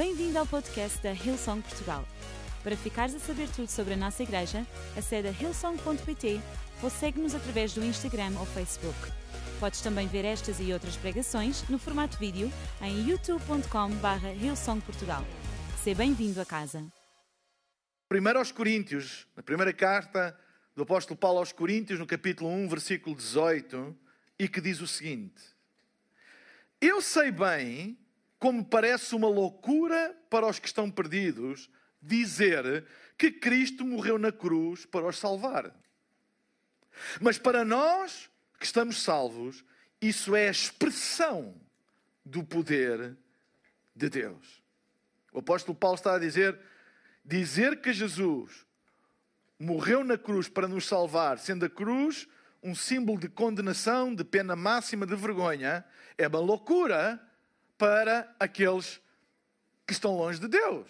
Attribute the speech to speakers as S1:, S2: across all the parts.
S1: Bem-vindo ao podcast da Hillsong Portugal. Para ficares a saber tudo sobre a nossa igreja, acede a hillsong.pt ou segue-nos através do Instagram ou Facebook. Podes também ver estas e outras pregações no formato vídeo em youtube.com.br hillsongportugal. Seja bem-vindo a casa.
S2: Primeiro aos Coríntios, na primeira carta do apóstolo Paulo aos Coríntios, no capítulo 1, versículo 18, e que diz o seguinte: Eu sei bem como parece uma loucura para os que estão perdidos dizer que Cristo morreu na cruz para os salvar. Mas para nós que estamos salvos, isso é a expressão do poder de Deus. O apóstolo Paulo está a dizer: dizer que Jesus morreu na cruz para nos salvar, sendo a cruz um símbolo de condenação, de pena máxima, de vergonha, é uma loucura para aqueles que estão longe de Deus.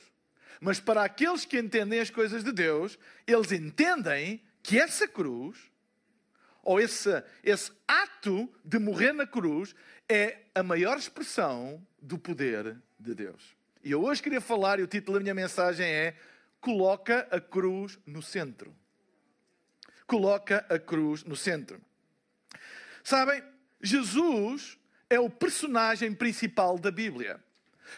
S2: Mas para aqueles que entendem as coisas de Deus, eles entendem que essa cruz, ou esse, esse ato de morrer na cruz, é a maior expressão do poder de Deus. E eu hoje queria falar, e o título da minha mensagem é Coloca a cruz no centro. Coloca a cruz no centro. Sabem, Jesus é o personagem principal da Bíblia.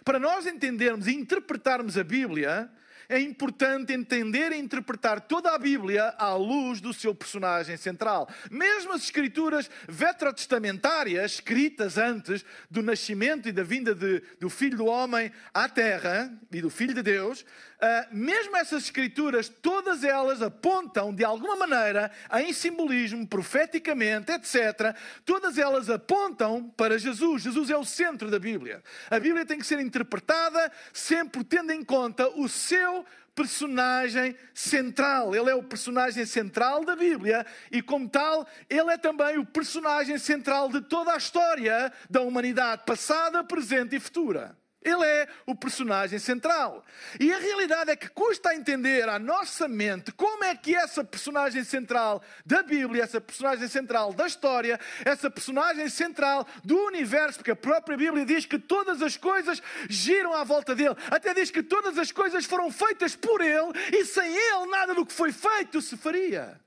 S2: Para nós entendermos e interpretarmos a Bíblia, é importante entender e interpretar toda a Bíblia à luz do seu personagem central. Mesmo as escrituras vetrotestamentárias, escritas antes do nascimento e da vinda de, do Filho do Homem à Terra e do Filho de Deus, uh, mesmo essas escrituras, todas elas apontam de alguma maneira em simbolismo, profeticamente, etc. Todas elas apontam para Jesus. Jesus é o centro da Bíblia. A Bíblia tem que ser interpretada sempre tendo em conta o seu personagem central. Ele é o personagem central da Bíblia e, como tal, ele é também o personagem central de toda a história da humanidade, passada, presente e futura. Ele é o personagem central. E a realidade é que custa a entender à nossa mente como é que essa personagem central da Bíblia, essa personagem central da história, essa personagem central do universo, porque a própria Bíblia diz que todas as coisas giram à volta dele, até diz que todas as coisas foram feitas por ele e sem ele nada do que foi feito se faria.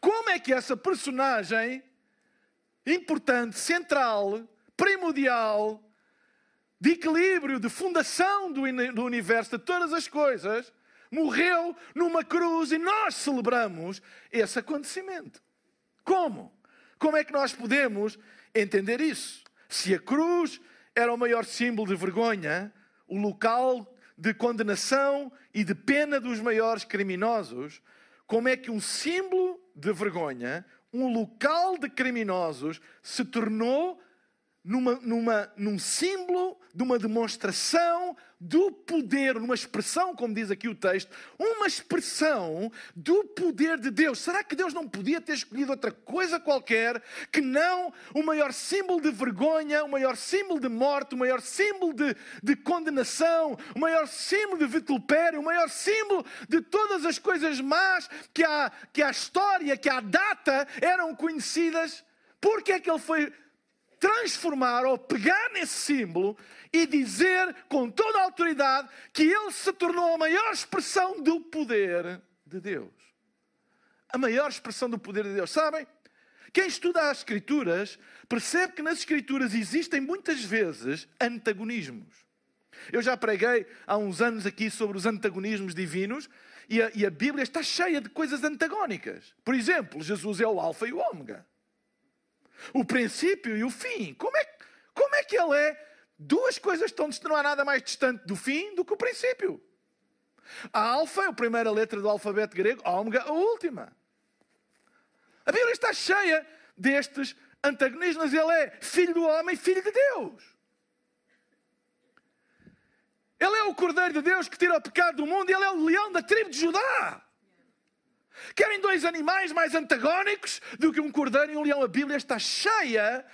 S2: Como é que essa personagem importante, central, primordial, de equilíbrio, de fundação do, do universo, de todas as coisas, morreu numa cruz e nós celebramos esse acontecimento. Como? Como é que nós podemos entender isso? Se a cruz era o maior símbolo de vergonha, o local de condenação e de pena dos maiores criminosos, como é que um símbolo de vergonha, um local de criminosos, se tornou numa, numa, num símbolo de uma demonstração do poder, numa expressão, como diz aqui o texto, uma expressão do poder de Deus. Será que Deus não podia ter escolhido outra coisa qualquer que não o maior símbolo de vergonha, o maior símbolo de morte, o maior símbolo de, de condenação, o maior símbolo de vitupério, o maior símbolo de todas as coisas más que a, que a história, que a data eram conhecidas? Por que é que ele foi transformar ou pegar nesse símbolo e dizer com toda a autoridade que ele se tornou a maior expressão do poder de Deus. A maior expressão do poder de Deus. Sabem? Quem estuda as Escrituras percebe que nas Escrituras existem muitas vezes antagonismos. Eu já preguei há uns anos aqui sobre os antagonismos divinos e a, e a Bíblia está cheia de coisas antagónicas. Por exemplo, Jesus é o Alfa e o Ômega o princípio e o fim. Como é, como é que ele é? Duas coisas estão não há nada mais distante do fim do que o princípio. A alfa a primeira letra do alfabeto grego, a ômega a última. A Bíblia está cheia destes antagonismos. Ele é filho do homem, filho de Deus. Ele é o Cordeiro de Deus que tira o pecado do mundo ele é o leão da tribo de Judá. Querem dois animais mais antagónicos do que um cordeiro e um leão? A Bíblia está cheia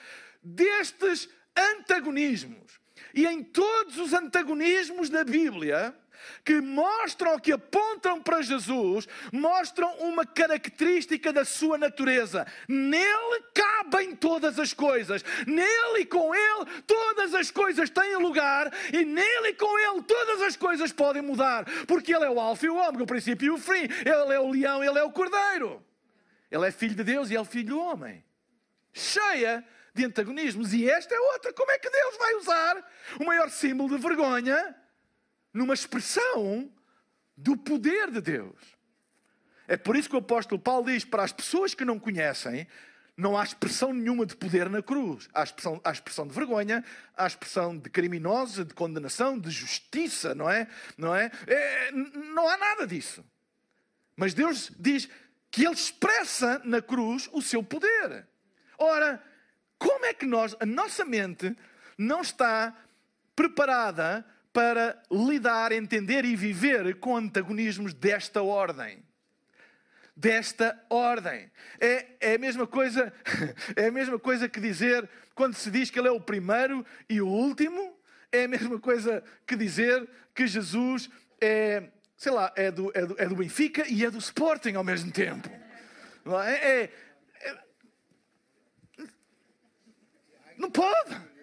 S2: destes antagonismos. e em todos os antagonismos da Bíblia, que mostram, que apontam para Jesus, mostram uma característica da sua natureza. Nele cabem todas as coisas. Nele e com ele todas as coisas têm lugar e nele e com ele todas as coisas podem mudar, porque ele é o alfa e o ômega, o princípio e o fim. Ele é o leão, ele é o cordeiro. Ele é filho de Deus e ele é filho do homem. Cheia de antagonismos. E esta é outra. Como é que Deus vai usar o maior símbolo de vergonha numa expressão do poder de Deus? É por isso que o apóstolo Paulo diz para as pessoas que não conhecem, não há expressão nenhuma de poder na cruz. Há expressão, há expressão de vergonha, há expressão de criminosa, de condenação, de justiça, não é? Não é? é não há nada disso. Mas Deus diz que Ele expressa na cruz o seu poder. Ora, como é que nós, a nossa mente, não está preparada para lidar, entender e viver com antagonismos desta ordem? Desta ordem. É, é, a mesma coisa, é a mesma coisa que dizer quando se diz que ele é o primeiro e o último, é a mesma coisa que dizer que Jesus é, sei lá, é do, é do, é do Benfica e é do Sporting ao mesmo tempo. É, é, Não pode.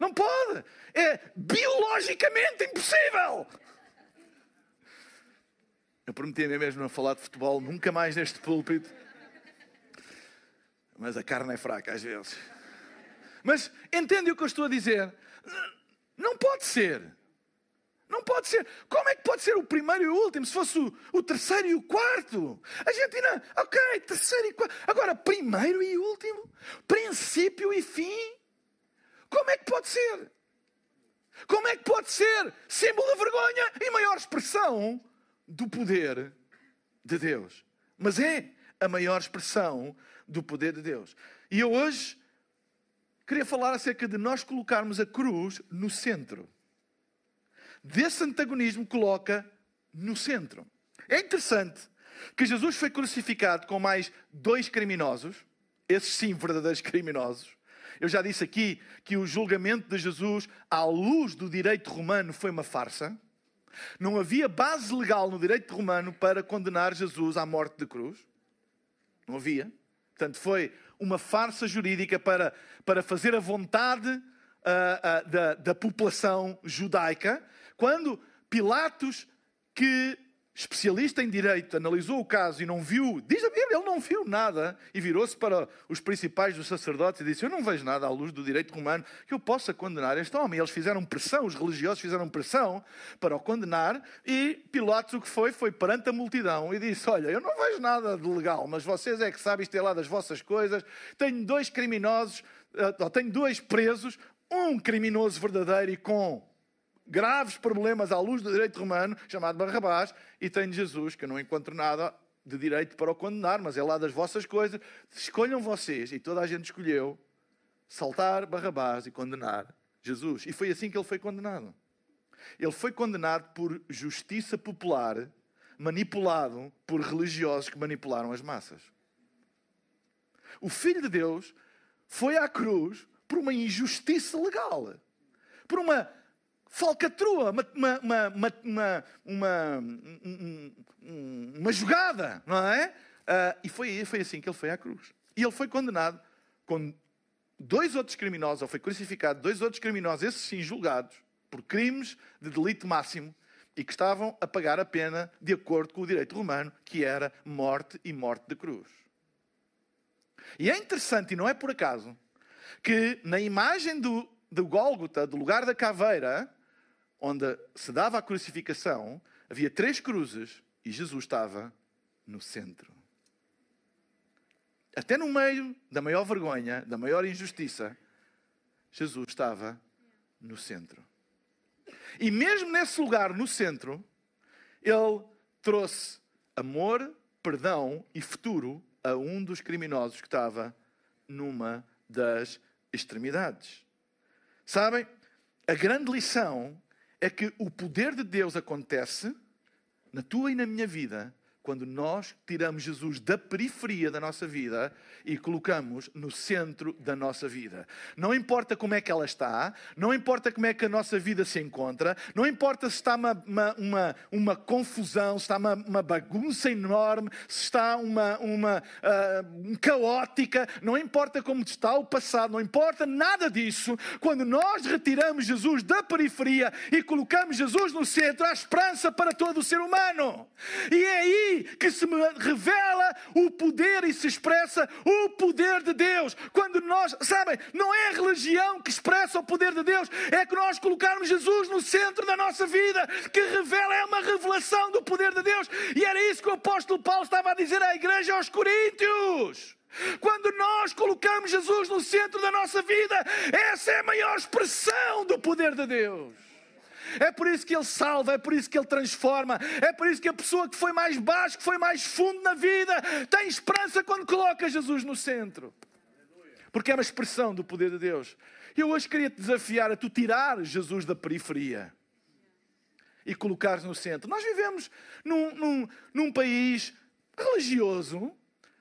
S2: Não pode. É biologicamente impossível. Eu prometi a mim mesmo não falar de futebol nunca mais neste púlpito. Mas a carne é fraca às vezes. Mas entende o que eu estou a dizer? Não pode ser. Não pode ser. Como é que pode ser o primeiro e o último? Se fosse o, o terceiro e o quarto. A gente ok, terceiro e quarto. Agora, primeiro e último. Princípio e fim. Como é que pode ser? Como é que pode ser símbolo da vergonha e maior expressão do poder de Deus? Mas é a maior expressão do poder de Deus. E eu hoje queria falar acerca de nós colocarmos a cruz no centro desse antagonismo coloca no centro. É interessante que Jesus foi crucificado com mais dois criminosos, esses sim verdadeiros criminosos. Eu já disse aqui que o julgamento de Jesus, à luz do direito romano, foi uma farsa. Não havia base legal no direito romano para condenar Jesus à morte de cruz. Não havia. Portanto, foi uma farsa jurídica para, para fazer a vontade uh, uh, da, da população judaica quando Pilatos, que especialista em direito, analisou o caso e não viu, diz a Bíblia, ele não viu nada e virou-se para os principais dos sacerdotes e disse: Eu não vejo nada à luz do direito romano que eu possa condenar este homem. Eles fizeram pressão, os religiosos fizeram pressão para o condenar e Pilatos o que foi? Foi perante a multidão e disse: Olha, eu não vejo nada de legal, mas vocês é que sabem isto é lá das vossas coisas. Tenho dois criminosos, eh, tenho dois presos, um criminoso verdadeiro e com graves problemas à luz do direito romano, chamado Barrabás, e tenho Jesus, que eu não encontro nada de direito para o condenar, mas é lá das vossas coisas. Escolham vocês, e toda a gente escolheu, saltar Barrabás e condenar Jesus. E foi assim que ele foi condenado. Ele foi condenado por justiça popular, manipulado por religiosos que manipularam as massas. O Filho de Deus foi à cruz por uma injustiça legal, por uma falcatrua, uma, uma, uma, uma, jogada, não é? Uh, e foi, foi assim que ele foi à cruz. E ele foi condenado com dois outros criminosos, ou foi crucificado, dois outros criminosos, esses sim julgados, por crimes de delito máximo, e que estavam a pagar a pena de acordo com o direito romano, que era morte e morte de cruz. E é interessante, e não é por acaso, que na imagem do, do Gólgota, do lugar da caveira, onde se dava a crucificação, havia três cruzes e Jesus estava no centro. Até no meio da maior vergonha, da maior injustiça, Jesus estava no centro. E mesmo nesse lugar, no centro, ele trouxe amor, perdão e futuro a um dos criminosos que estava numa das extremidades. Sabem, a grande lição é que o poder de Deus acontece na tua e na minha vida quando nós tiramos Jesus da periferia da nossa vida e colocamos no centro da nossa vida. Não importa como é que ela está, não importa como é que a nossa vida se encontra, não importa se está uma, uma, uma, uma confusão, se está uma, uma, bagunça enorme, se está uma, uma uh, caótica, não importa como está o passado, não importa nada disso. Quando nós retiramos Jesus da periferia e colocamos Jesus no centro, há esperança para todo o ser humano. E é aí que se revela o poder e se expressa o poder de Deus. Quando nós, sabem, não é a religião que expressa o poder de Deus, é que nós colocarmos Jesus no centro da nossa vida, que revela, é uma revelação do poder de Deus. E era isso que o apóstolo Paulo estava a dizer à igreja aos Coríntios. Quando nós colocamos Jesus no centro da nossa vida, essa é a maior expressão do poder de Deus. É por isso que Ele salva, é por isso que Ele transforma, é por isso que a pessoa que foi mais baixo, que foi mais fundo na vida, tem esperança quando coloca Jesus no centro. Porque é uma expressão do poder de Deus. Eu hoje queria te desafiar a tu tirar Jesus da periferia e colocares no centro. Nós vivemos num, num, num país religioso,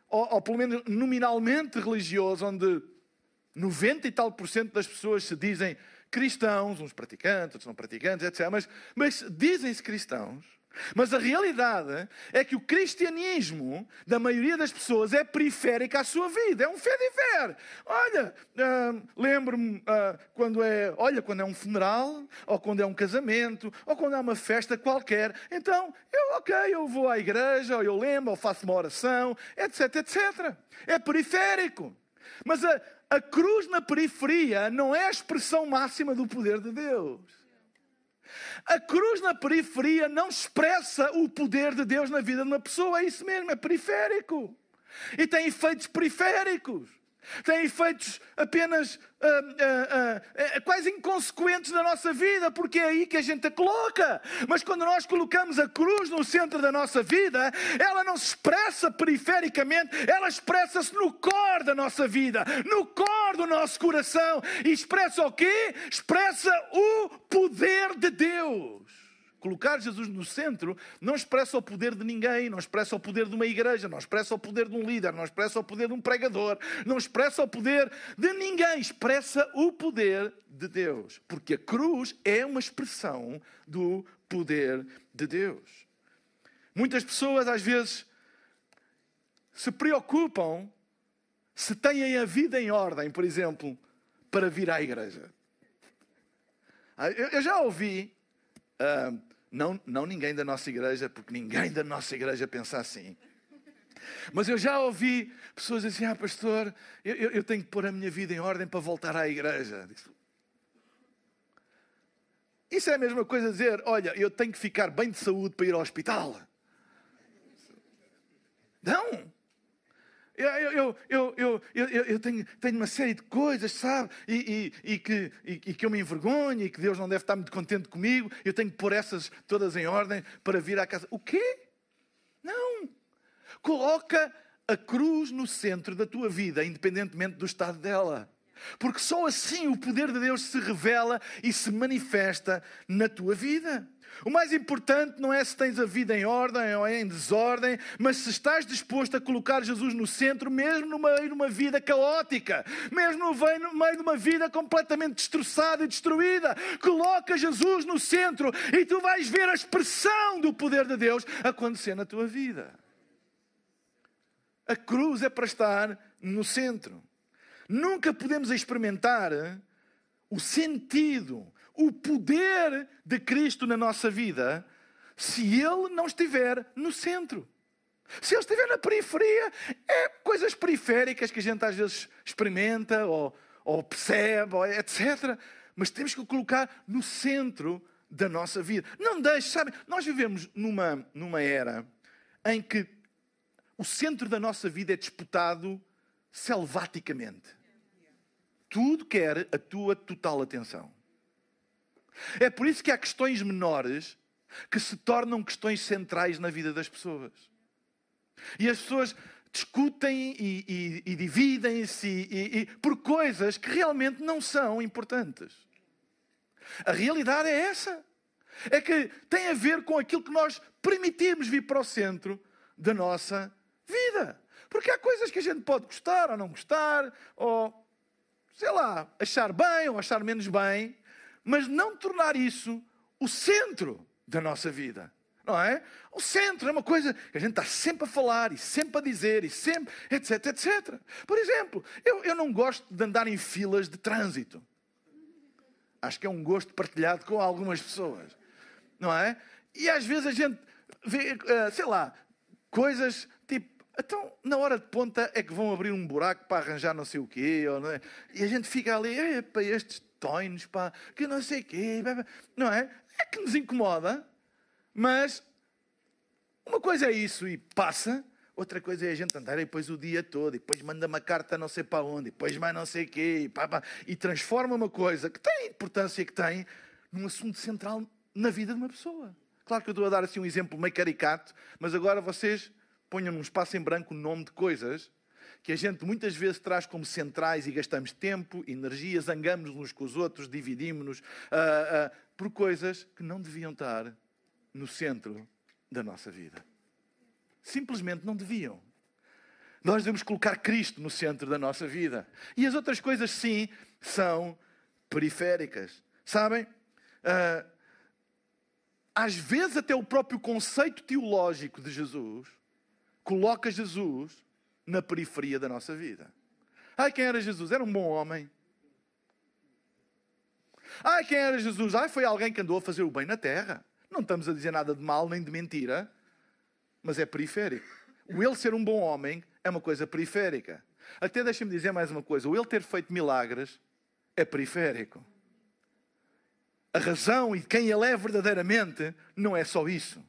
S2: ou, ou, pelo menos nominalmente religioso, onde 90 e tal por cento das pessoas se dizem cristãos, uns praticantes, outros não praticantes, etc. Mas, mas dizem-se cristãos. Mas a realidade é que o cristianismo da maioria das pessoas é periférico à sua vida, é um fé de ver. Olha, uh, lembro-me uh, quando é, olha, quando é um funeral, ou quando é um casamento, ou quando é uma festa qualquer. Então, eu, ok, eu vou à igreja, ou eu lembro, ou faço uma oração, etc, etc. É periférico. Mas a, a cruz na periferia não é a expressão máxima do poder de Deus. A cruz na periferia não expressa o poder de Deus na vida de uma pessoa, é isso mesmo, é periférico. E tem efeitos periféricos tem efeitos apenas uh, uh, quase inconsequentes na nossa vida, porque é aí que a gente a coloca. Mas quando nós colocamos a cruz no centro da nossa vida, ela não se expressa perifericamente, ela expressa-se no core da nossa vida, no core do nosso coração. E expressa o quê? Expressa o poder de Deus. Colocar Jesus no centro não expressa o poder de ninguém, não expressa o poder de uma igreja, não expressa o poder de um líder, não expressa o poder de um pregador, não expressa o poder de ninguém, expressa o poder de Deus. Porque a cruz é uma expressão do poder de Deus. Muitas pessoas às vezes se preocupam se têm a vida em ordem, por exemplo, para vir à igreja. Ah, eu já ouvi uh, não, não ninguém da nossa igreja, porque ninguém da nossa igreja pensa assim. Mas eu já ouvi pessoas assim: ah, pastor, eu, eu tenho que pôr a minha vida em ordem para voltar à igreja. Isso é a mesma coisa dizer: olha, eu tenho que ficar bem de saúde para ir ao hospital. Não! Eu, eu, eu, eu, tenho, tenho uma série de coisas, sabe? E, que, e, que eu me envergonho e que Deus não deve estar muito contente comigo. Eu tenho que pôr essas todas em ordem para vir à casa. O quê? Não. Coloca a cruz no centro da tua vida, independentemente do estado dela. Porque só assim o poder de Deus se revela e se manifesta na tua vida. O mais importante não é se tens a vida em ordem ou em desordem, mas se estás disposto a colocar Jesus no centro, mesmo no meio de uma vida caótica, mesmo no meio de uma vida completamente destroçada e destruída. Coloca Jesus no centro e tu vais ver a expressão do poder de Deus acontecer na tua vida. A cruz é para estar no centro. Nunca podemos experimentar o sentido, o poder de Cristo na nossa vida se Ele não estiver no centro. Se Ele estiver na periferia, é coisas periféricas que a gente às vezes experimenta ou, ou percebe, etc. Mas temos que o colocar no centro da nossa vida. Não deixe, sabe, nós vivemos numa, numa era em que o centro da nossa vida é disputado selvaticamente. Tudo quer a tua total atenção. É por isso que há questões menores que se tornam questões centrais na vida das pessoas. E as pessoas discutem e, e, e dividem-se por coisas que realmente não são importantes. A realidade é essa. É que tem a ver com aquilo que nós permitimos vir para o centro da nossa vida. Porque há coisas que a gente pode gostar ou não gostar, ou sei lá, achar bem ou achar menos bem, mas não tornar isso o centro da nossa vida. Não é? O centro é uma coisa que a gente está sempre a falar e sempre a dizer e sempre, etc, etc. Por exemplo, eu, eu não gosto de andar em filas de trânsito. Acho que é um gosto partilhado com algumas pessoas. Não é? E às vezes a gente vê, eh, sei lá, coisas tipo então, na hora de ponta é que vão abrir um buraco para arranjar não sei o quê, não é? e a gente fica ali, para estes toinos, pá, que não sei o quê, não é? É que nos incomoda, mas uma coisa é isso e passa, outra coisa é a gente andar e depois o dia todo, e depois manda uma carta não sei para onde, e depois mais não sei quê, e, pá, pá, e transforma uma coisa que tem importância que tem num assunto central na vida de uma pessoa. Claro que eu estou a dar assim um exemplo meio caricato, mas agora vocês ponham num espaço em branco o nome de coisas que a gente muitas vezes traz como centrais e gastamos tempo, energia, zangamos uns com os outros, dividimos-nos uh, uh, por coisas que não deviam estar no centro da nossa vida. Simplesmente não deviam. Nós devemos colocar Cristo no centro da nossa vida. E as outras coisas, sim, são periféricas. Sabem? Uh, às vezes, até o próprio conceito teológico de Jesus coloca Jesus na periferia da nossa vida. Ai, quem era Jesus? Era um bom homem. Ai, quem era Jesus? Ai, foi alguém que andou a fazer o bem na terra. Não estamos a dizer nada de mal nem de mentira, mas é periférico. O ele ser um bom homem é uma coisa periférica. Até deixa-me dizer mais uma coisa: o ele ter feito milagres é periférico. A razão e quem ele é verdadeiramente não é só isso.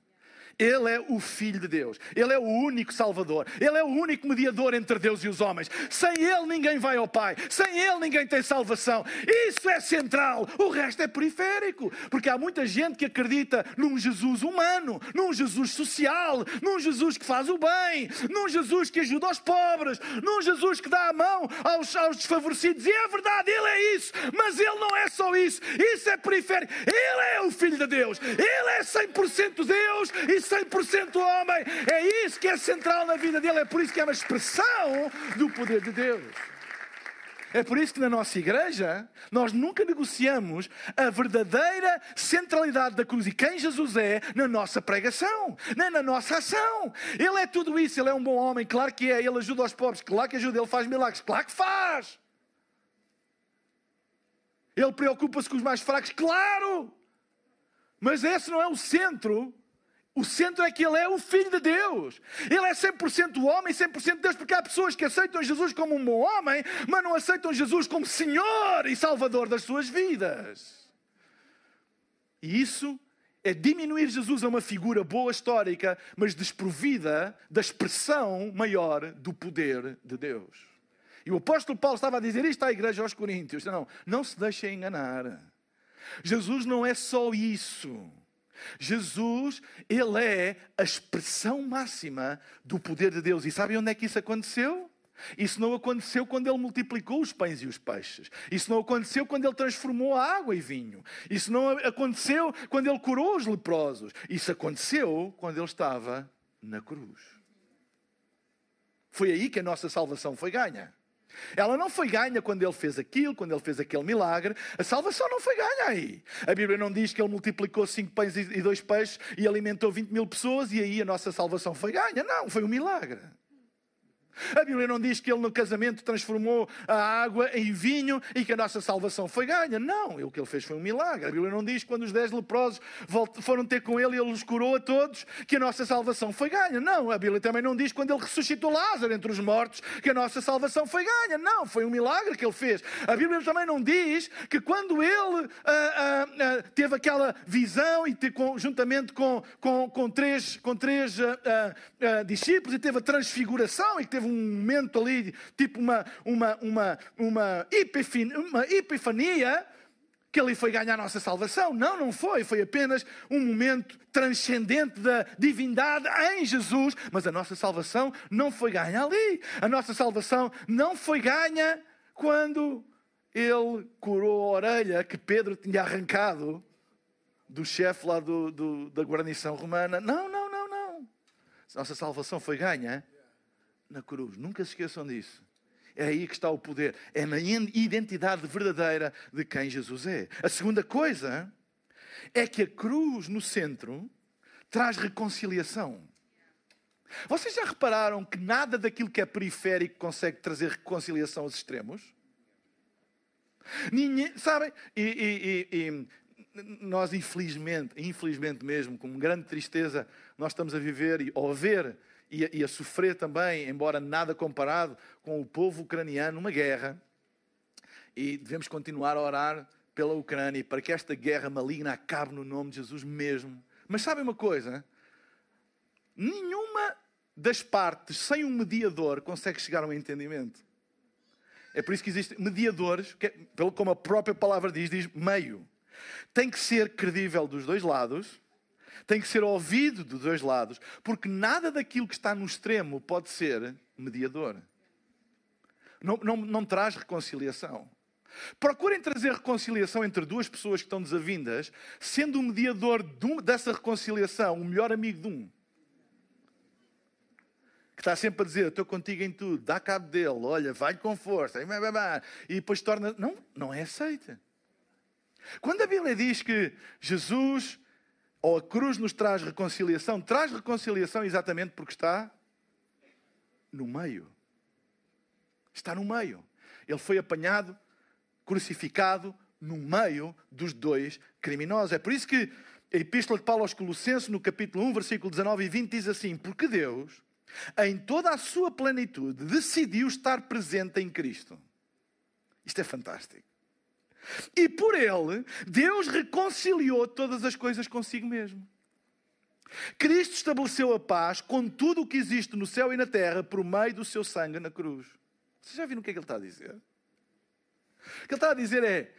S2: Ele é o Filho de Deus. Ele é o único Salvador. Ele é o único mediador entre Deus e os homens. Sem Ele ninguém vai ao Pai. Sem Ele ninguém tem salvação. Isso é central. O resto é periférico. Porque há muita gente que acredita num Jesus humano, num Jesus social, num Jesus que faz o bem, num Jesus que ajuda os pobres, num Jesus que dá a mão aos, aos desfavorecidos. E é verdade, Ele é isso. Mas Ele não é só isso. Isso é periférico. Ele é o Filho de Deus. Ele é 100% Deus e 100% homem. É isso que é central na vida dele. É por isso que é uma expressão do poder de Deus. É por isso que na nossa igreja nós nunca negociamos a verdadeira centralidade da cruz e quem Jesus é na nossa pregação, nem na nossa ação. Ele é tudo isso, ele é um bom homem, claro que é, ele ajuda os pobres, claro que ajuda, ele faz milagres, claro que faz. Ele preocupa-se com os mais fracos, claro. Mas esse não é o centro o centro é que ele é o Filho de Deus. Ele é 100% homem, 100% Deus, porque há pessoas que aceitam Jesus como um bom homem, mas não aceitam Jesus como Senhor e Salvador das suas vidas. E isso é diminuir Jesus a uma figura boa histórica, mas desprovida da expressão maior do poder de Deus. E o apóstolo Paulo estava a dizer isto à igreja aos Coríntios: não, não se deixem enganar. Jesus não é só isso. Jesus, ele é a expressão máxima do poder de Deus. E sabem onde é que isso aconteceu? Isso não aconteceu quando ele multiplicou os pães e os peixes. Isso não aconteceu quando ele transformou a água em vinho. Isso não aconteceu quando ele curou os leprosos. Isso aconteceu quando ele estava na cruz. Foi aí que a nossa salvação foi ganha. Ela não foi ganha quando ele fez aquilo, quando ele fez aquele milagre. A salvação não foi ganha aí. A Bíblia não diz que ele multiplicou cinco pães e dois peixes e alimentou 20 mil pessoas e aí a nossa salvação foi ganha. Não, foi um milagre. A Bíblia não diz que ele no casamento transformou a água em vinho e que a nossa salvação foi ganha. Não, o que ele fez foi um milagre. A Bíblia não diz que quando os dez leprosos foram ter com ele e ele os curou a todos que a nossa salvação foi ganha. Não, a Bíblia também não diz quando ele ressuscitou Lázaro entre os mortos que a nossa salvação foi ganha. Não, foi um milagre que ele fez. A Bíblia também não diz que quando ele ah, ah, ah, teve aquela visão e juntamente com, com, com três, com três discípulos e teve a transfiguração e que teve um momento ali, tipo uma, uma, uma, uma, epifania, uma epifania, que ali foi ganhar a nossa salvação. Não, não foi. Foi apenas um momento transcendente da divindade em Jesus. Mas a nossa salvação não foi ganha ali. A nossa salvação não foi ganha quando ele curou a orelha que Pedro tinha arrancado do chefe lá do, do, da guarnição romana. Não, não, não, não. nossa salvação foi ganha na cruz. Nunca se esqueçam disso. É aí que está o poder. É na identidade verdadeira de quem Jesus é. A segunda coisa é que a cruz no centro traz reconciliação. Vocês já repararam que nada daquilo que é periférico consegue trazer reconciliação aos extremos? Ninguém, sabem? E, e, e, e, nós, infelizmente, infelizmente mesmo, com grande tristeza, nós estamos a viver e a ver e a, e a sofrer também, embora nada comparado com o povo ucraniano, uma guerra. E devemos continuar a orar pela Ucrânia para que esta guerra maligna acabe no nome de Jesus mesmo. Mas sabem uma coisa? Nenhuma das partes, sem um mediador, consegue chegar a um entendimento. É por isso que existem mediadores, que, como a própria palavra diz, diz meio. Tem que ser credível dos dois lados, tem que ser ouvido dos dois lados, porque nada daquilo que está no extremo pode ser mediador. Não, não, não traz reconciliação. Procurem trazer reconciliação entre duas pessoas que estão desavindas, sendo o mediador de dessa reconciliação o melhor amigo de um. Que está sempre a dizer: Estou contigo em tudo, dá cabo dele, olha, vai com força, e depois torna. Não, não é aceita. Quando a Bíblia diz que Jesus ou a cruz nos traz reconciliação, traz reconciliação exatamente porque está no meio. Está no meio. Ele foi apanhado, crucificado no meio dos dois criminosos. É por isso que a Epístola de Paulo aos Colossenses, no capítulo 1, versículo 19 e 20, diz assim: Porque Deus, em toda a sua plenitude, decidiu estar presente em Cristo. Isto é fantástico. E por ele, Deus reconciliou todas as coisas consigo mesmo. Cristo estabeleceu a paz com tudo o que existe no céu e na terra por meio do seu sangue na cruz. Vocês já viram o que é que ele está a dizer? O que ele está a dizer é: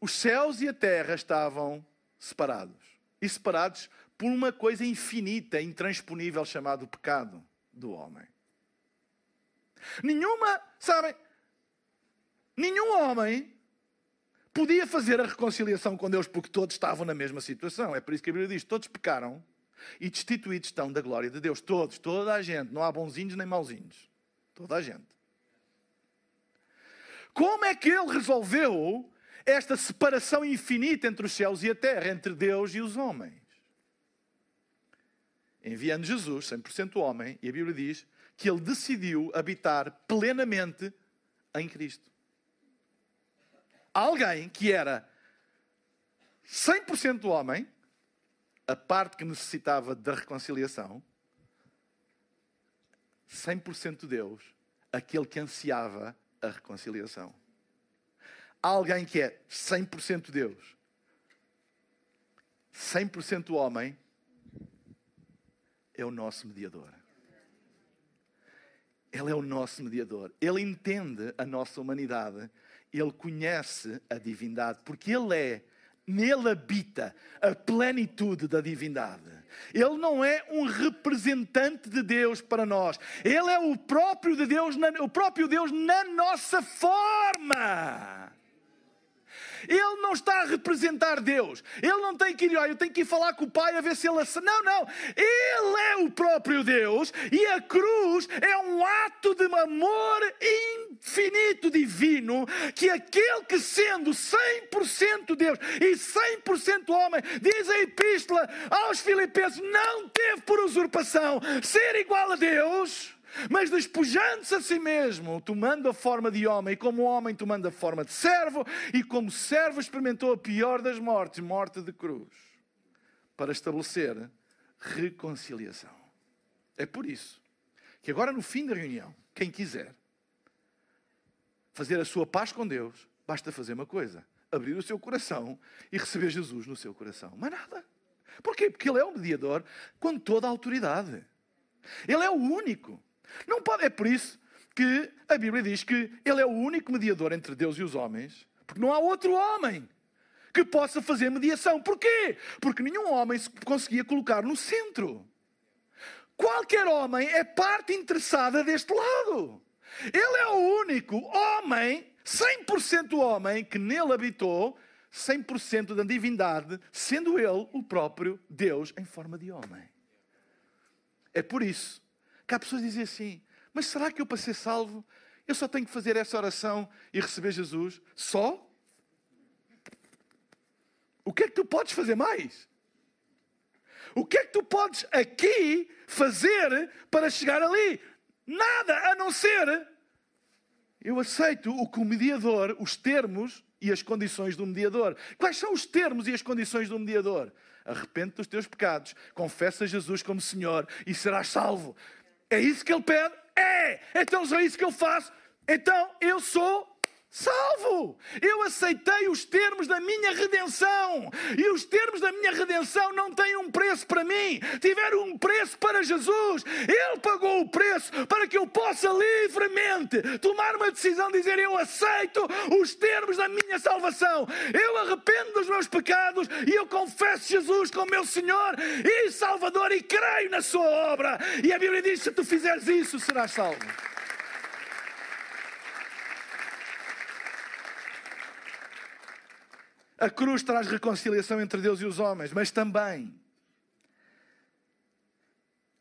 S2: os céus e a terra estavam separados. E separados por uma coisa infinita, intransponível, chamada pecado do homem. Nenhuma, sabem, nenhum homem podia fazer a reconciliação com Deus porque todos estavam na mesma situação. É por isso que a Bíblia diz: todos pecaram e destituídos estão da glória de Deus. Todos, toda a gente. Não há bonzinhos nem mauzinhos. Toda a gente. Como é que ele resolveu esta separação infinita entre os céus e a terra, entre Deus e os homens? Enviando Jesus, 100% homem, e a Bíblia diz que ele decidiu habitar plenamente em Cristo alguém que era 100% homem, a parte que necessitava da reconciliação, 100% Deus, aquele que ansiava a reconciliação. Alguém que é 100% Deus, 100% homem, é o nosso mediador. Ele é o nosso mediador. Ele entende a nossa humanidade ele conhece a divindade, porque ele é, nele habita a plenitude da divindade. Ele não é um representante de Deus para nós. Ele é o próprio de Deus, o próprio Deus na nossa forma. Ele não está a representar Deus. Ele não tem que ir, eu tenho que ir falar com o Pai a ver se ele. Não, não. Ele é o próprio Deus e a cruz é um ato de amor infinito divino que aquele que sendo 100% Deus e 100% homem, diz a epístola aos Filipenses, não teve por usurpação ser igual a Deus mas despojando-se a si mesmo, tomando a forma de homem, e como homem tomando a forma de servo, e como servo experimentou a pior das mortes, morte de cruz, para estabelecer reconciliação. É por isso que agora no fim da reunião, quem quiser fazer a sua paz com Deus, basta fazer uma coisa: abrir o seu coração e receber Jesus no seu coração. Mas nada. Porquê? Porque Ele é o mediador com toda a autoridade. Ele é o único. Não pode, é por isso que a Bíblia diz que Ele é o único mediador entre Deus e os homens, porque não há outro homem que possa fazer mediação. Porquê? Porque nenhum homem se conseguia colocar no centro. Qualquer homem é parte interessada deste lado. Ele é o único homem, 100% homem, que nele habitou 100% da divindade, sendo ele o próprio Deus em forma de homem. É por isso que há pessoas que dizem assim: mas será que eu para ser salvo eu só tenho que fazer essa oração e receber Jesus? Só? O que é que tu podes fazer mais? O que é que tu podes aqui fazer para chegar ali? Nada a não ser eu aceito o que o mediador, os termos e as condições do mediador. Quais são os termos e as condições do mediador? Arrepende dos teus pecados, confessa Jesus como Senhor e serás salvo. É isso que ele pede? É! Então é isso que eu faço. Então eu sou salvo. Eu aceitei os termos da minha redenção. E os termos da minha redenção não têm um preço para mim, tiveram um preço para Jesus. Ele pagou o preço para que eu possa livremente tomar uma decisão, dizer eu aceito os termos da minha salvação. Eu arrependo dos meus pecados e eu confesso Jesus como meu Senhor e Salvador e creio na sua obra. E a Bíblia diz: se tu fizeres isso, serás salvo. A cruz traz reconciliação entre Deus e os homens, mas também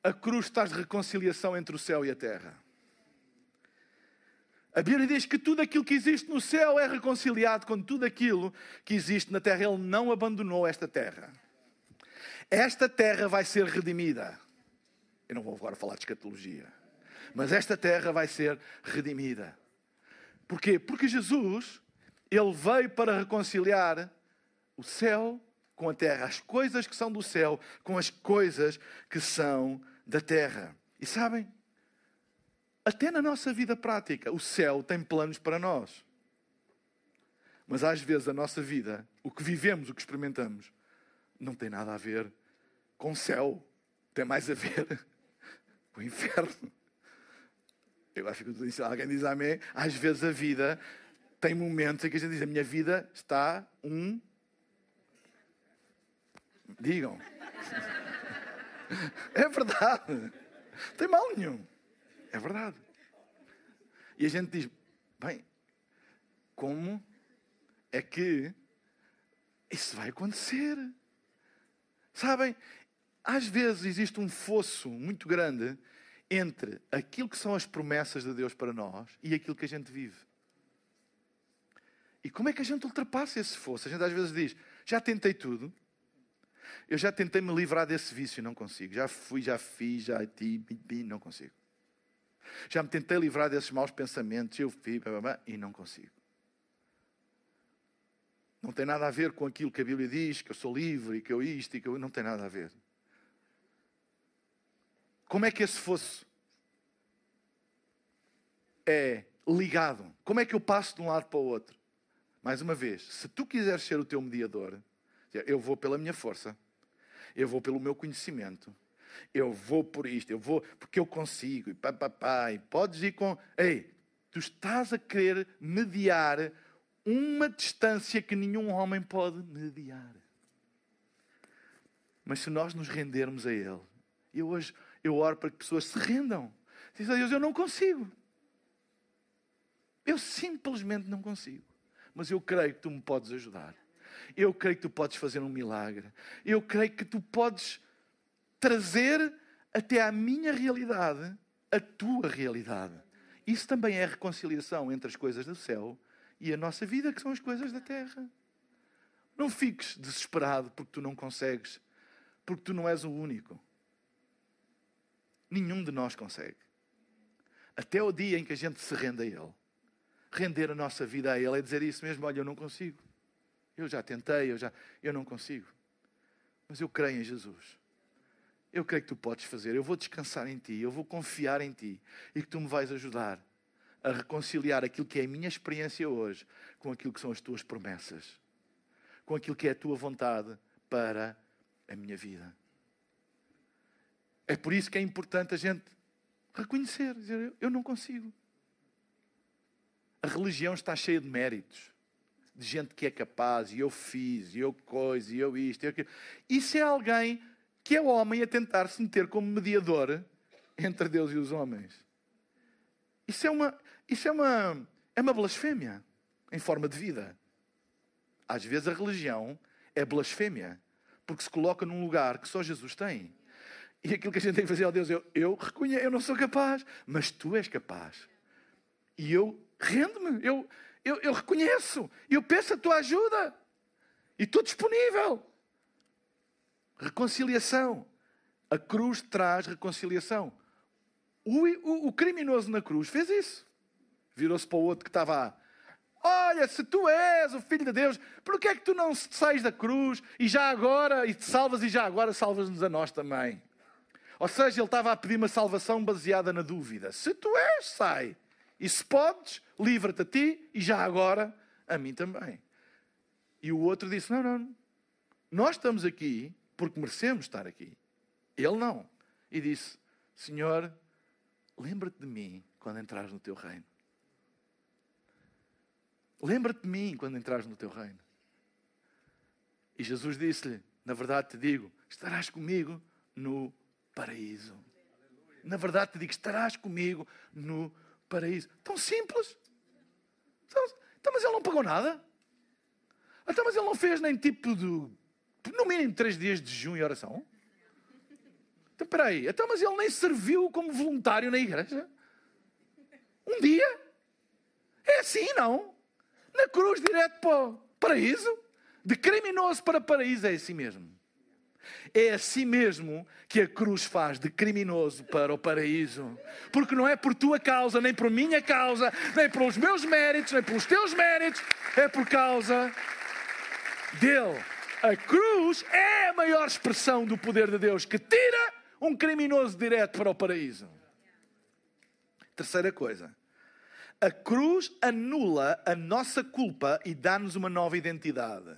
S2: a cruz traz reconciliação entre o céu e a terra. A Bíblia diz que tudo aquilo que existe no céu é reconciliado com tudo aquilo que existe na terra. Ele não abandonou esta terra. Esta terra vai ser redimida. Eu não vou agora falar de escatologia. Mas esta terra vai ser redimida. Porquê? Porque Jesus ele veio para reconciliar o céu com a terra, as coisas que são do céu com as coisas que são da terra. E sabem, até na nossa vida prática, o céu tem planos para nós. Mas às vezes a nossa vida, o que vivemos, o que experimentamos, não tem nada a ver com o céu, tem mais a ver com o inferno. Eu acho que alguém diz amém. Às vezes a vida tem momentos em que a gente diz: a minha vida está um. Digam. É verdade. Tem mal nenhum. É verdade. E a gente diz: bem, como é que isso vai acontecer? Sabem, às vezes existe um fosso muito grande entre aquilo que são as promessas de Deus para nós e aquilo que a gente vive. E como é que a gente ultrapassa esse fosso? A gente às vezes diz: já tentei tudo, eu já tentei me livrar desse vício e não consigo. Já fui, já fiz, já ti, não consigo. Já me tentei livrar desses maus pensamentos, eu fiz, e não consigo. Não tem nada a ver com aquilo que a Bíblia diz, que eu sou livre, que eu isto e que eu. Não tem nada a ver. Como é que esse fosse é ligado? Como é que eu passo de um lado para o outro? Mais uma vez, se tu quiseres ser o teu mediador, eu vou pela minha força, eu vou pelo meu conhecimento, eu vou por isto, eu vou porque eu consigo, e pá, pá, pá, e podes ir com. Ei, tu estás a querer mediar uma distância que nenhum homem pode mediar. Mas se nós nos rendermos a Ele, eu hoje eu oro para que pessoas se rendam. Diz a Deus, eu não consigo. Eu simplesmente não consigo mas eu creio que tu me podes ajudar. Eu creio que tu podes fazer um milagre. Eu creio que tu podes trazer até à minha realidade a tua realidade. Isso também é a reconciliação entre as coisas do céu e a nossa vida, que são as coisas da terra. Não fiques desesperado porque tu não consegues, porque tu não és o único. Nenhum de nós consegue. Até o dia em que a gente se rende a Ele render a nossa vida a Ele, é dizer isso mesmo: olha, eu não consigo. Eu já tentei, eu já, eu não consigo. Mas eu creio em Jesus. Eu creio que tu podes fazer. Eu vou descansar em ti, eu vou confiar em ti e que tu me vais ajudar a reconciliar aquilo que é a minha experiência hoje com aquilo que são as tuas promessas, com aquilo que é a tua vontade para a minha vida. É por isso que é importante a gente reconhecer, dizer, eu não consigo. A religião está cheia de méritos. De gente que é capaz, e eu fiz, e eu coisa, e eu isto, e aquilo. Isso é alguém que é homem a tentar se meter como mediador entre Deus e os homens. Isso é uma, isso é uma, é uma blasfémia em forma de vida. Às vezes a religião é blasfémia, porque se coloca num lugar que só Jesus tem. E aquilo que a gente tem que fazer, ó Deus, eu, eu reconheço, eu não sou capaz, mas tu és capaz. E eu rendo-me, eu, eu, eu reconheço, eu peço a tua ajuda. E estou disponível. Reconciliação. A cruz traz reconciliação. O, o, o criminoso na cruz fez isso. Virou-se para o outro que estava lá. Olha, se tu és o Filho de Deus, por que é que tu não sais da cruz e já agora, e te salvas e já agora salvas-nos a nós também? Ou seja, ele estava a pedir uma salvação baseada na dúvida. Se tu és, sai. E se podes, livra-te a ti e já agora a mim também. E o outro disse: Não, não, nós estamos aqui porque merecemos estar aqui. Ele não. E disse: Senhor, lembra-te de mim quando entrares no teu reino. Lembra-te de mim quando entrares no teu reino. E Jesus disse-lhe: Na verdade te digo, estarás comigo no paraíso. Na verdade te digo, estarás comigo no paraíso. Tão simples. Então, mas ele não pagou nada. Então, mas ele não fez nem tipo de, no mínimo, três dias de jejum e oração. Então, espera aí. Então, mas ele nem serviu como voluntário na igreja. Um dia. É assim, não? Na cruz, direto para o paraíso. De criminoso para paraíso, é assim mesmo. É assim mesmo que a cruz faz de criminoso para o paraíso. Porque não é por tua causa, nem por minha causa, nem pelos meus méritos, nem pelos teus méritos, é por causa dele. A cruz é a maior expressão do poder de Deus que tira um criminoso direto para o paraíso. Terceira coisa. A cruz anula a nossa culpa e dá-nos uma nova identidade.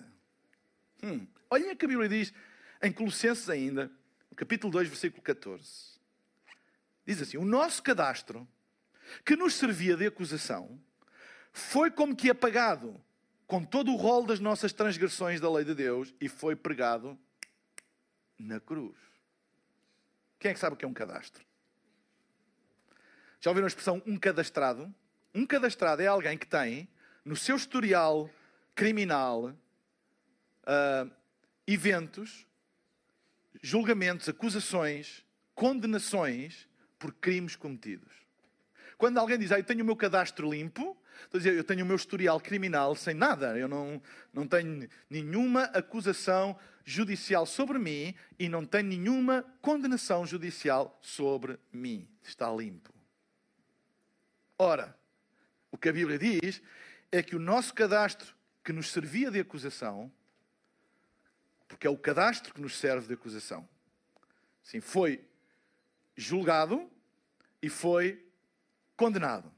S2: Hum. Olhem que a Bíblia diz em Colossenses ainda, capítulo 2, versículo 14. Diz assim: O nosso cadastro, que nos servia de acusação, foi como que apagado com todo o rol das nossas transgressões da lei de Deus e foi pregado na cruz. Quem é que sabe o que é um cadastro? Já ouviram a expressão um cadastrado? Um cadastrado é alguém que tem no seu historial criminal uh, eventos julgamentos, acusações, condenações por crimes cometidos. Quando alguém diz, ah, eu tenho o meu cadastro limpo, eu tenho o meu historial criminal sem nada, eu não, não tenho nenhuma acusação judicial sobre mim e não tenho nenhuma condenação judicial sobre mim. Está limpo. Ora, o que a Bíblia diz é que o nosso cadastro que nos servia de acusação porque é o cadastro que nos serve de acusação. Sim, foi julgado e foi condenado.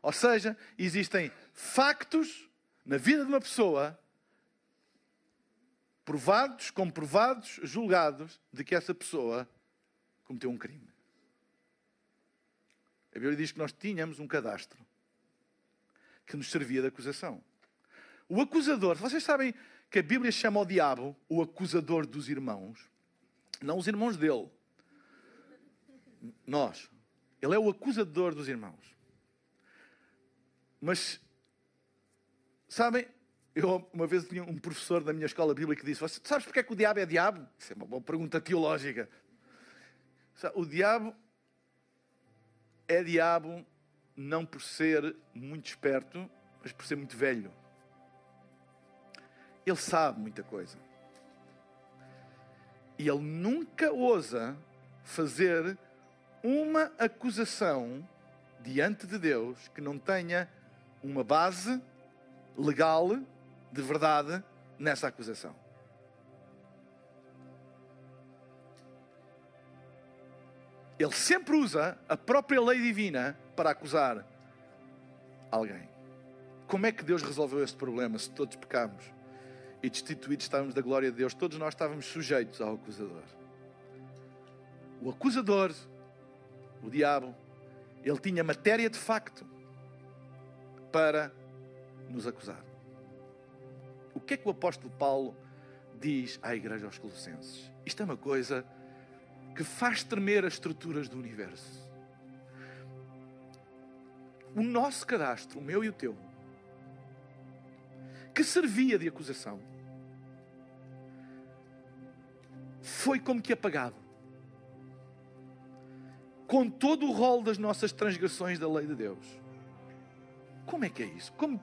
S2: Ou seja, existem factos na vida de uma pessoa provados, comprovados, julgados de que essa pessoa cometeu um crime. A Bíblia diz que nós tínhamos um cadastro que nos servia de acusação. O acusador, vocês sabem que a Bíblia chama o diabo o acusador dos irmãos. Não os irmãos dele. Nós. Ele é o acusador dos irmãos. Mas, sabem, eu uma vez tinha um professor da minha escola bíblica que disse: Sabes porque é que o diabo é diabo? Isso é uma boa pergunta teológica. O diabo é diabo não por ser muito esperto, mas por ser muito velho. Ele sabe muita coisa. E ele nunca ousa fazer uma acusação diante de Deus que não tenha uma base legal de verdade nessa acusação. Ele sempre usa a própria lei divina para acusar alguém. Como é que Deus resolveu este problema se todos pecamos? E destituídos estávamos da glória de Deus, todos nós estávamos sujeitos ao acusador. O acusador, o diabo, ele tinha matéria de facto para nos acusar. O que é que o apóstolo Paulo diz à igreja aos Colossenses? Isto é uma coisa que faz tremer as estruturas do universo. O nosso cadastro, o meu e o teu, que servia de acusação, foi como que apagado. com todo o rol das nossas transgressões da lei de Deus. Como é que é isso? Como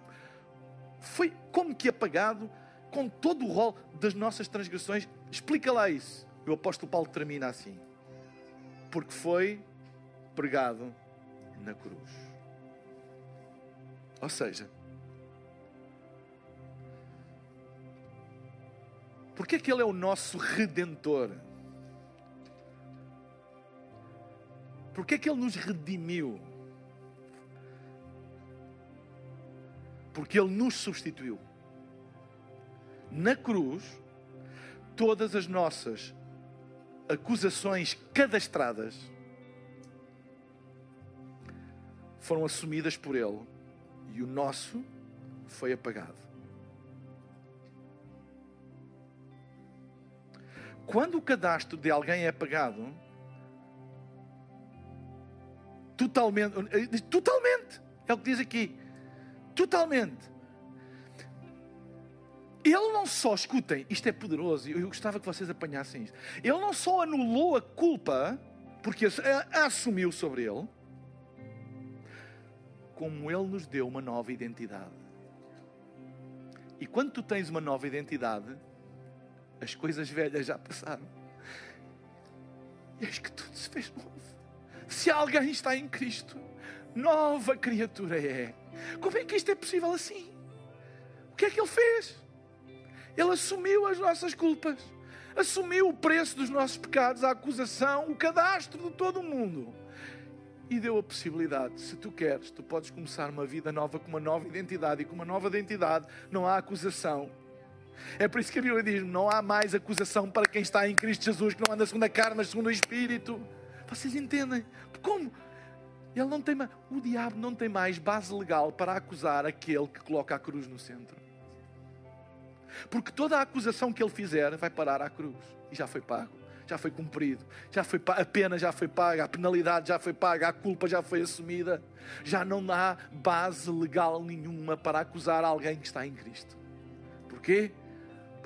S2: foi como que apagado com todo o rol das nossas transgressões? Explica lá isso. E o apóstolo Paulo termina assim: porque foi pregado na cruz. Ou seja, porque é que Ele é o nosso redentor? Porque é que Ele nos redimiu? Porque Ele nos substituiu. Na cruz, todas as nossas acusações cadastradas foram assumidas por Ele e o nosso foi apagado. Quando o cadastro de alguém é apagado, totalmente, totalmente, é o que diz aqui, totalmente. Ele não só, escutem, isto é poderoso, eu gostava que vocês apanhassem isto. Ele não só anulou a culpa, porque a assumiu sobre ele, como Ele nos deu uma nova identidade. E quando tu tens uma nova identidade, as coisas velhas já passaram. E eis que tudo se fez novo. Se alguém está em Cristo, nova criatura é. Como é que isto é possível assim? O que é que Ele fez? Ele assumiu as nossas culpas, assumiu o preço dos nossos pecados, a acusação, o cadastro de todo o mundo e deu a possibilidade, se tu queres, tu podes começar uma vida nova com uma nova identidade e com uma nova identidade não há acusação. É por isso que a Bíblia diz: não há mais acusação para quem está em Cristo Jesus, que não anda segundo a carne, mas segundo o Espírito. Vocês entendem? Como? Ele não tem, o diabo não tem mais base legal para acusar aquele que coloca a cruz no centro. Porque toda a acusação que ele fizer vai parar à cruz e já foi pago já foi cumprido, já foi a pena já foi paga, a penalidade já foi paga, a culpa já foi assumida. Já não há base legal nenhuma para acusar alguém que está em Cristo. Porquê?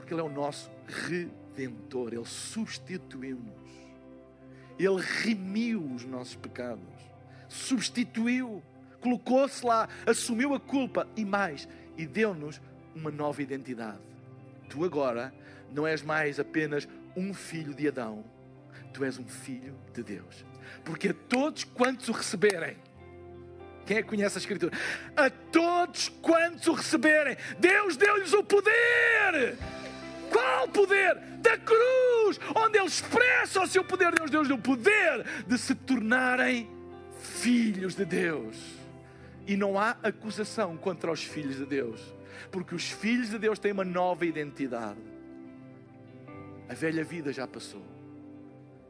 S2: Porque Ele é o nosso redentor, Ele substituiu-nos. Ele remiu os nossos pecados, substituiu, colocou-se lá, assumiu a culpa e mais, e deu-nos uma nova identidade. Tu agora não és mais apenas um filho de Adão, tu és um filho de Deus. Porque a todos quantos o receberem, quem é que conhece a Escritura? A todos quantos o receberem, Deus deu-lhes o poder. Qual poder? Da cruz, onde Ele expressa o seu poder. Deus deu-lhes o poder de se tornarem filhos de Deus. E não há acusação contra os filhos de Deus, porque os filhos de Deus têm uma nova identidade. A velha vida já passou.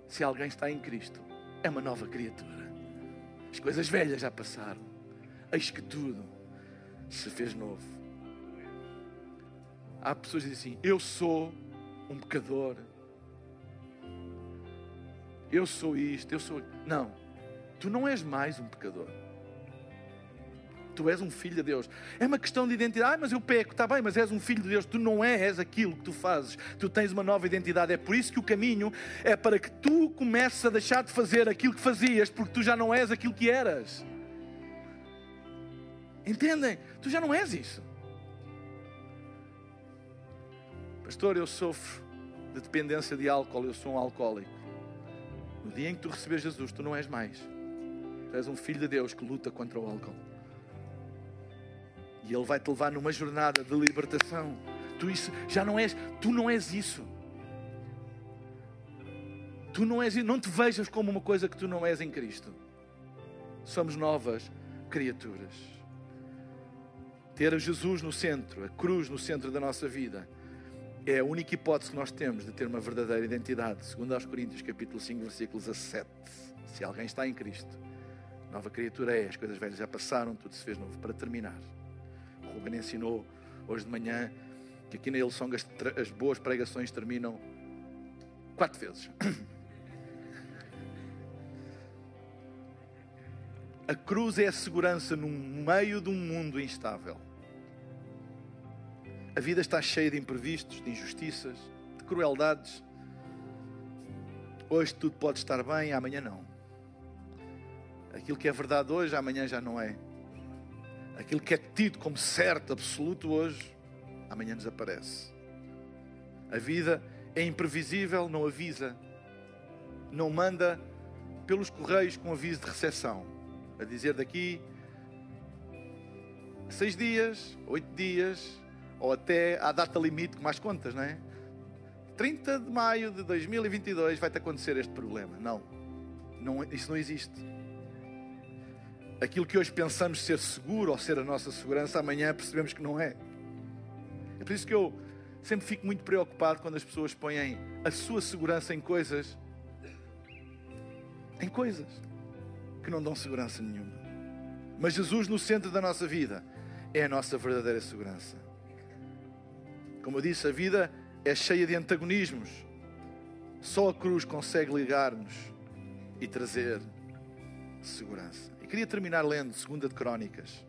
S2: Se alguém está em Cristo, é uma nova criatura. As coisas velhas já passaram. Eis que tudo se fez novo. Há pessoas que dizem assim: Eu sou um pecador. Eu sou isto, eu sou. Não, tu não és mais um pecador. Tu és um filho de Deus. É uma questão de identidade. Ah, mas eu peco, está bem, mas és um filho de Deus. Tu não és aquilo que tu fazes. Tu tens uma nova identidade. É por isso que o caminho é para que tu comeces a deixar de fazer aquilo que fazias, porque tu já não és aquilo que eras. Entendem? Tu já não és isso. Pastor, eu sofro de dependência de álcool, eu sou um alcoólico. No dia em que tu receber Jesus, tu não és mais. Tu és um filho de Deus que luta contra o álcool. E Ele vai te levar numa jornada de libertação. Tu isso já não és, tu não és isso. Tu não és, não te vejas como uma coisa que tu não és em Cristo. Somos novas criaturas. Ter Jesus no centro, a cruz no centro da nossa vida, é a única hipótese que nós temos de ter uma verdadeira identidade. Segundo aos Coríntios, capítulo 5, versículos 17. Se alguém está em Cristo, nova criatura é, as coisas velhas já passaram, tudo se fez novo. Para terminar, Ruben ensinou hoje de manhã que aqui na Ilson as, as boas pregações terminam quatro vezes. A cruz é a segurança no meio de um mundo instável. A vida está cheia de imprevistos, de injustiças, de crueldades. Hoje tudo pode estar bem, amanhã não. Aquilo que é verdade hoje, amanhã já não é. Aquilo que é tido como certo, absoluto hoje, amanhã desaparece. A vida é imprevisível, não avisa. Não manda pelos correios com aviso de recepção. A dizer daqui seis dias, oito dias, ou até à data limite, com mais contas, não é? 30 de maio de 2022 vai-te acontecer este problema. Não. não. Isso não existe. Aquilo que hoje pensamos ser seguro ou ser a nossa segurança, amanhã percebemos que não é. É por isso que eu sempre fico muito preocupado quando as pessoas põem a sua segurança em coisas em coisas que não dão segurança nenhuma. Mas Jesus no centro da nossa vida é a nossa verdadeira segurança. Como eu disse, a vida é cheia de antagonismos. Só a cruz consegue ligar-nos e trazer segurança. E queria terminar lendo 2 de Crónicas.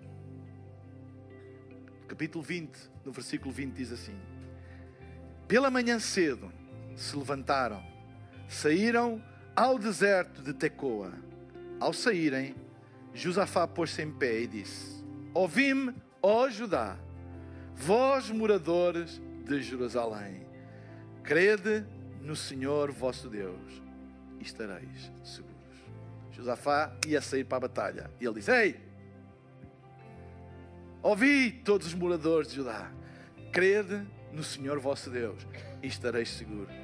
S2: Capítulo 20, no versículo 20 diz assim: Pela manhã cedo se levantaram, saíram ao deserto de Tecoa. Ao saírem, Josafá pôs-se em pé e disse: Ouvi-me, ó Judá, vós moradores de Jerusalém. Crede no Senhor vosso Deus e estareis seguros. Josafá ia sair para a batalha e ele disse: Ei, ouvi todos os moradores de Judá, crede no Senhor vosso Deus e estareis seguros.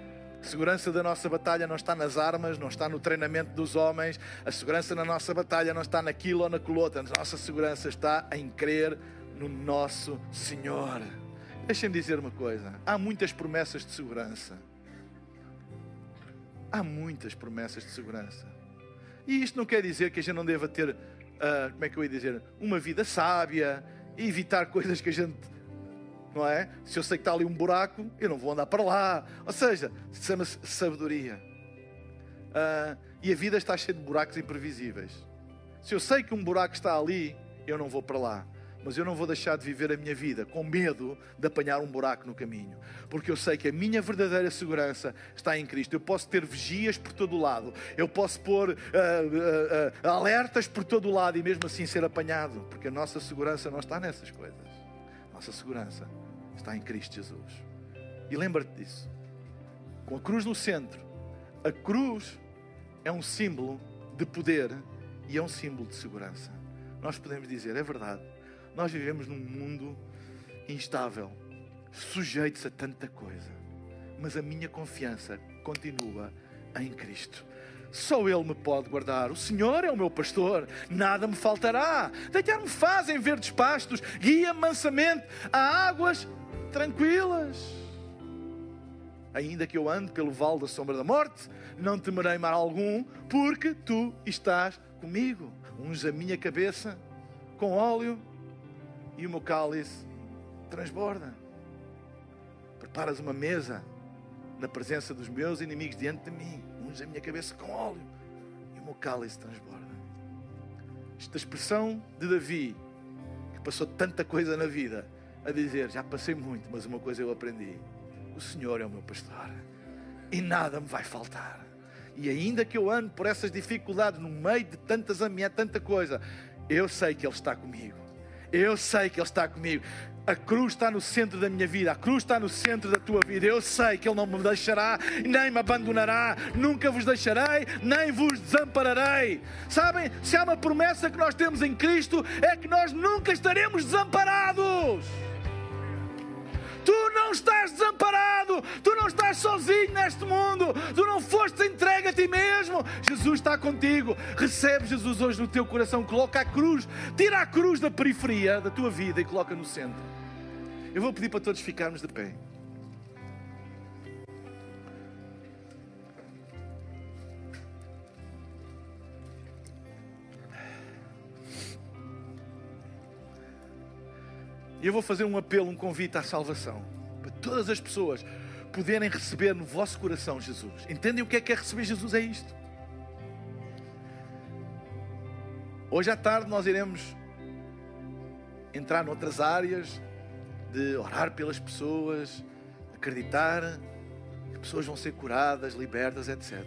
S2: A segurança da nossa batalha não está nas armas, não está no treinamento dos homens. A segurança na nossa batalha não está naquilo ou naquilo outro. A nossa segurança está em crer no nosso Senhor. Deixem-me dizer uma coisa: há muitas promessas de segurança. Há muitas promessas de segurança. E isto não quer dizer que a gente não deva ter, uh, como é que eu ia dizer, uma vida sábia evitar coisas que a gente, não é? Se eu sei que está ali um buraco, eu não vou andar para lá. Ou seja, chama-se sabedoria. Uh, e a vida está cheia de buracos imprevisíveis. Se eu sei que um buraco está ali, eu não vou para lá mas eu não vou deixar de viver a minha vida com medo de apanhar um buraco no caminho, porque eu sei que a minha verdadeira segurança está em Cristo. Eu posso ter vigias por todo o lado, eu posso pôr uh, uh, uh, alertas por todo o lado e mesmo assim ser apanhado, porque a nossa segurança não está nessas coisas. A nossa segurança está em Cristo Jesus. E lembra-te disso. Com a cruz no centro, a cruz é um símbolo de poder e é um símbolo de segurança. Nós podemos dizer, é verdade nós vivemos num mundo instável, sujeitos a tanta coisa. Mas a minha confiança continua em Cristo. Só Ele me pode guardar. O Senhor é o meu pastor, nada me faltará. Deitar-me fazem verdes pastos, guia mansamente a águas tranquilas. Ainda que eu ande pelo vale da sombra da morte, não temerei mal algum, porque tu estás comigo. Uns a minha cabeça com óleo e o meu cálice transborda. Preparas uma mesa na presença dos meus inimigos diante de mim, uns a minha cabeça com óleo e o meu cálice transborda. Esta expressão de Davi, que passou tanta coisa na vida, a dizer: Já passei muito, mas uma coisa eu aprendi: o Senhor é o meu pastor e nada me vai faltar. E ainda que eu ande por essas dificuldades, no meio de tantas ameaças, tanta coisa, eu sei que Ele está comigo. Eu sei que Ele está comigo. A cruz está no centro da minha vida, a cruz está no centro da tua vida. Eu sei que Ele não me deixará, nem me abandonará, nunca vos deixarei, nem vos desampararei. Sabem, se há uma promessa que nós temos em Cristo, é que nós nunca estaremos desamparados. Tu não estás desamparado, tu não estás sozinho neste mundo, tu não foste entregue a ti mesmo. Jesus está contigo. Recebe Jesus hoje no teu coração, coloca a cruz, tira a cruz da periferia da tua vida e coloca no centro. Eu vou pedir para todos ficarmos de pé. E eu vou fazer um apelo, um convite à salvação. Para todas as pessoas poderem receber no vosso coração Jesus. Entendem o que é que é receber Jesus? É isto. Hoje à tarde nós iremos entrar noutras áreas de orar pelas pessoas, acreditar que pessoas vão ser curadas, libertas, etc.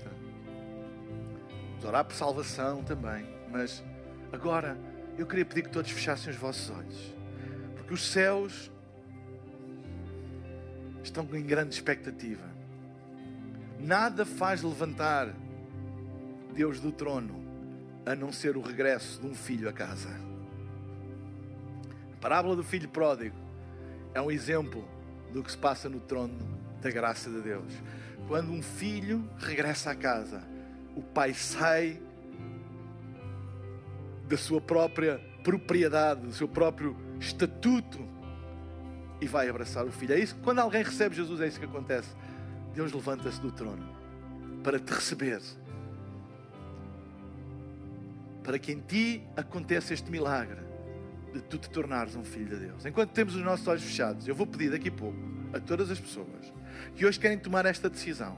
S2: Vamos orar por salvação também. mas agora eu queria pedir que todos fechassem os vossos olhos, porque os céus estão em grande expectativa. Nada faz levantar Deus do trono a não ser o regresso de um filho a casa. A parábola do filho pródigo é um exemplo do que se passa no trono da graça de Deus. Quando um filho regressa à casa, o pai sai da sua própria propriedade, do seu próprio estatuto e vai abraçar o filho. É isso, quando alguém recebe Jesus, é isso que acontece. Deus levanta-se do trono para te receber. Para que em ti aconteça este milagre de tu te tornares um filho de Deus. Enquanto temos os nossos olhos fechados, eu vou pedir daqui a pouco a todas as pessoas que hoje querem tomar esta decisão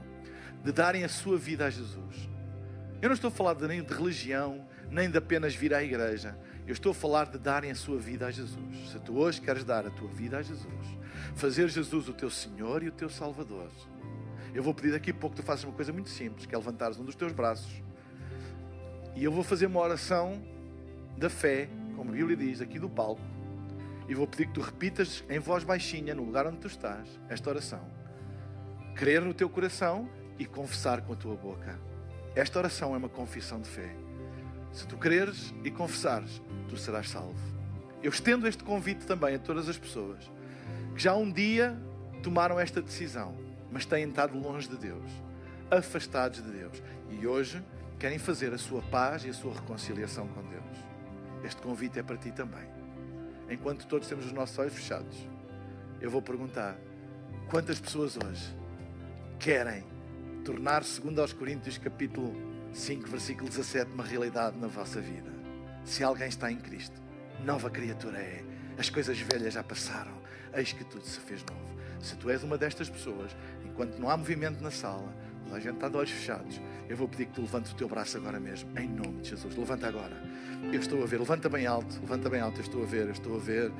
S2: de darem a sua vida a Jesus. Eu não estou a falar de, nem de religião, nem de apenas vir à igreja. Eu estou a falar de darem a sua vida a Jesus. Se tu hoje queres dar a tua vida a Jesus, fazer Jesus o teu Senhor e o teu Salvador, eu vou pedir daqui a pouco que tu faças uma coisa muito simples, que é levantares um dos teus braços. E eu vou fazer uma oração da fé, como a Bíblia diz, aqui do palco. E vou pedir que tu repitas em voz baixinha, no lugar onde tu estás, esta oração. Crer no teu coração e confessar com a tua boca. Esta oração é uma confissão de fé. Se tu creres e confessares, tu serás salvo. Eu estendo este convite também a todas as pessoas que já um dia tomaram esta decisão, mas têm estado longe de Deus, afastados de Deus, e hoje querem fazer a sua paz e a sua reconciliação com Deus. Este convite é para ti também. Enquanto todos temos os nossos olhos fechados, eu vou perguntar: quantas pessoas hoje querem tornar, segundo aos Coríntios, capítulo 5, versículo 17, uma realidade na vossa vida? Se alguém está em Cristo, nova criatura é. As coisas velhas já passaram, eis que tudo se fez novo. Se tu és uma destas pessoas, enquanto não há movimento na sala, a gente está de olhos fechados, eu vou pedir que tu levantes o teu braço agora mesmo, em nome de Jesus. Levanta agora. Eu estou a ver, levanta bem alto, levanta bem alto. Eu estou a ver, eu estou a ver,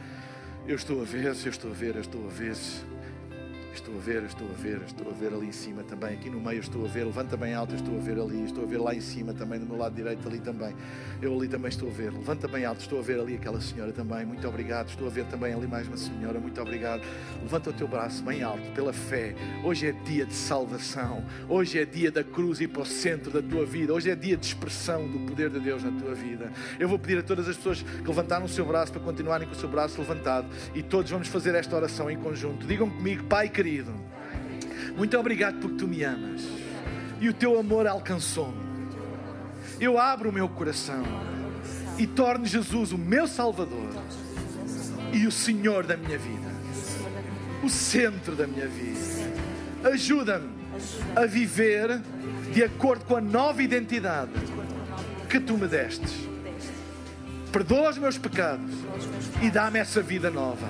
S2: eu estou a ver, eu estou a ver, eu estou a ver. Estou a ver, estou a ver, estou a ver ali em cima também. Aqui no meio estou a ver, levanta bem alto, estou a ver ali, estou a ver lá em cima também, do meu lado direito ali também. Eu ali também estou a ver, levanta bem alto, estou a ver ali aquela senhora também, muito obrigado. Estou a ver também ali mais uma senhora, muito obrigado. Levanta o teu braço bem alto, pela fé. Hoje é dia de salvação, hoje é dia da cruz e para o centro da tua vida, hoje é dia de expressão do poder de Deus na tua vida. Eu vou pedir a todas as pessoas que levantaram o seu braço para continuarem com o seu braço levantado e todos vamos fazer esta oração em conjunto. Digam comigo, Pai querido querido. Muito obrigado porque tu me amas e o teu amor alcançou-me. Eu abro o meu coração e torno Jesus o meu Salvador e o Senhor da minha vida, o centro da minha vida. Ajuda-me a viver de acordo com a nova identidade que tu me destes. Perdoa os meus pecados e dá-me essa vida nova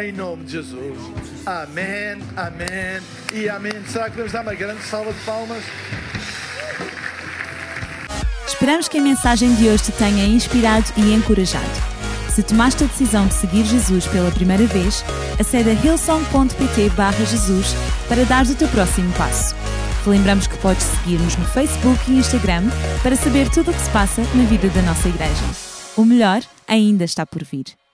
S2: em nome de Jesus. Amém, amém e amém. Será que podemos dar uma grande salva de palmas?
S1: Esperamos que a mensagem de hoje te tenha inspirado e encorajado. Se tomaste a decisão de seguir Jesus pela primeira vez, acede a hillsong.pt Jesus para dar o teu próximo passo. Te lembramos que podes seguir-nos no Facebook e Instagram para saber tudo o que se passa na vida da nossa igreja. O melhor ainda está por vir.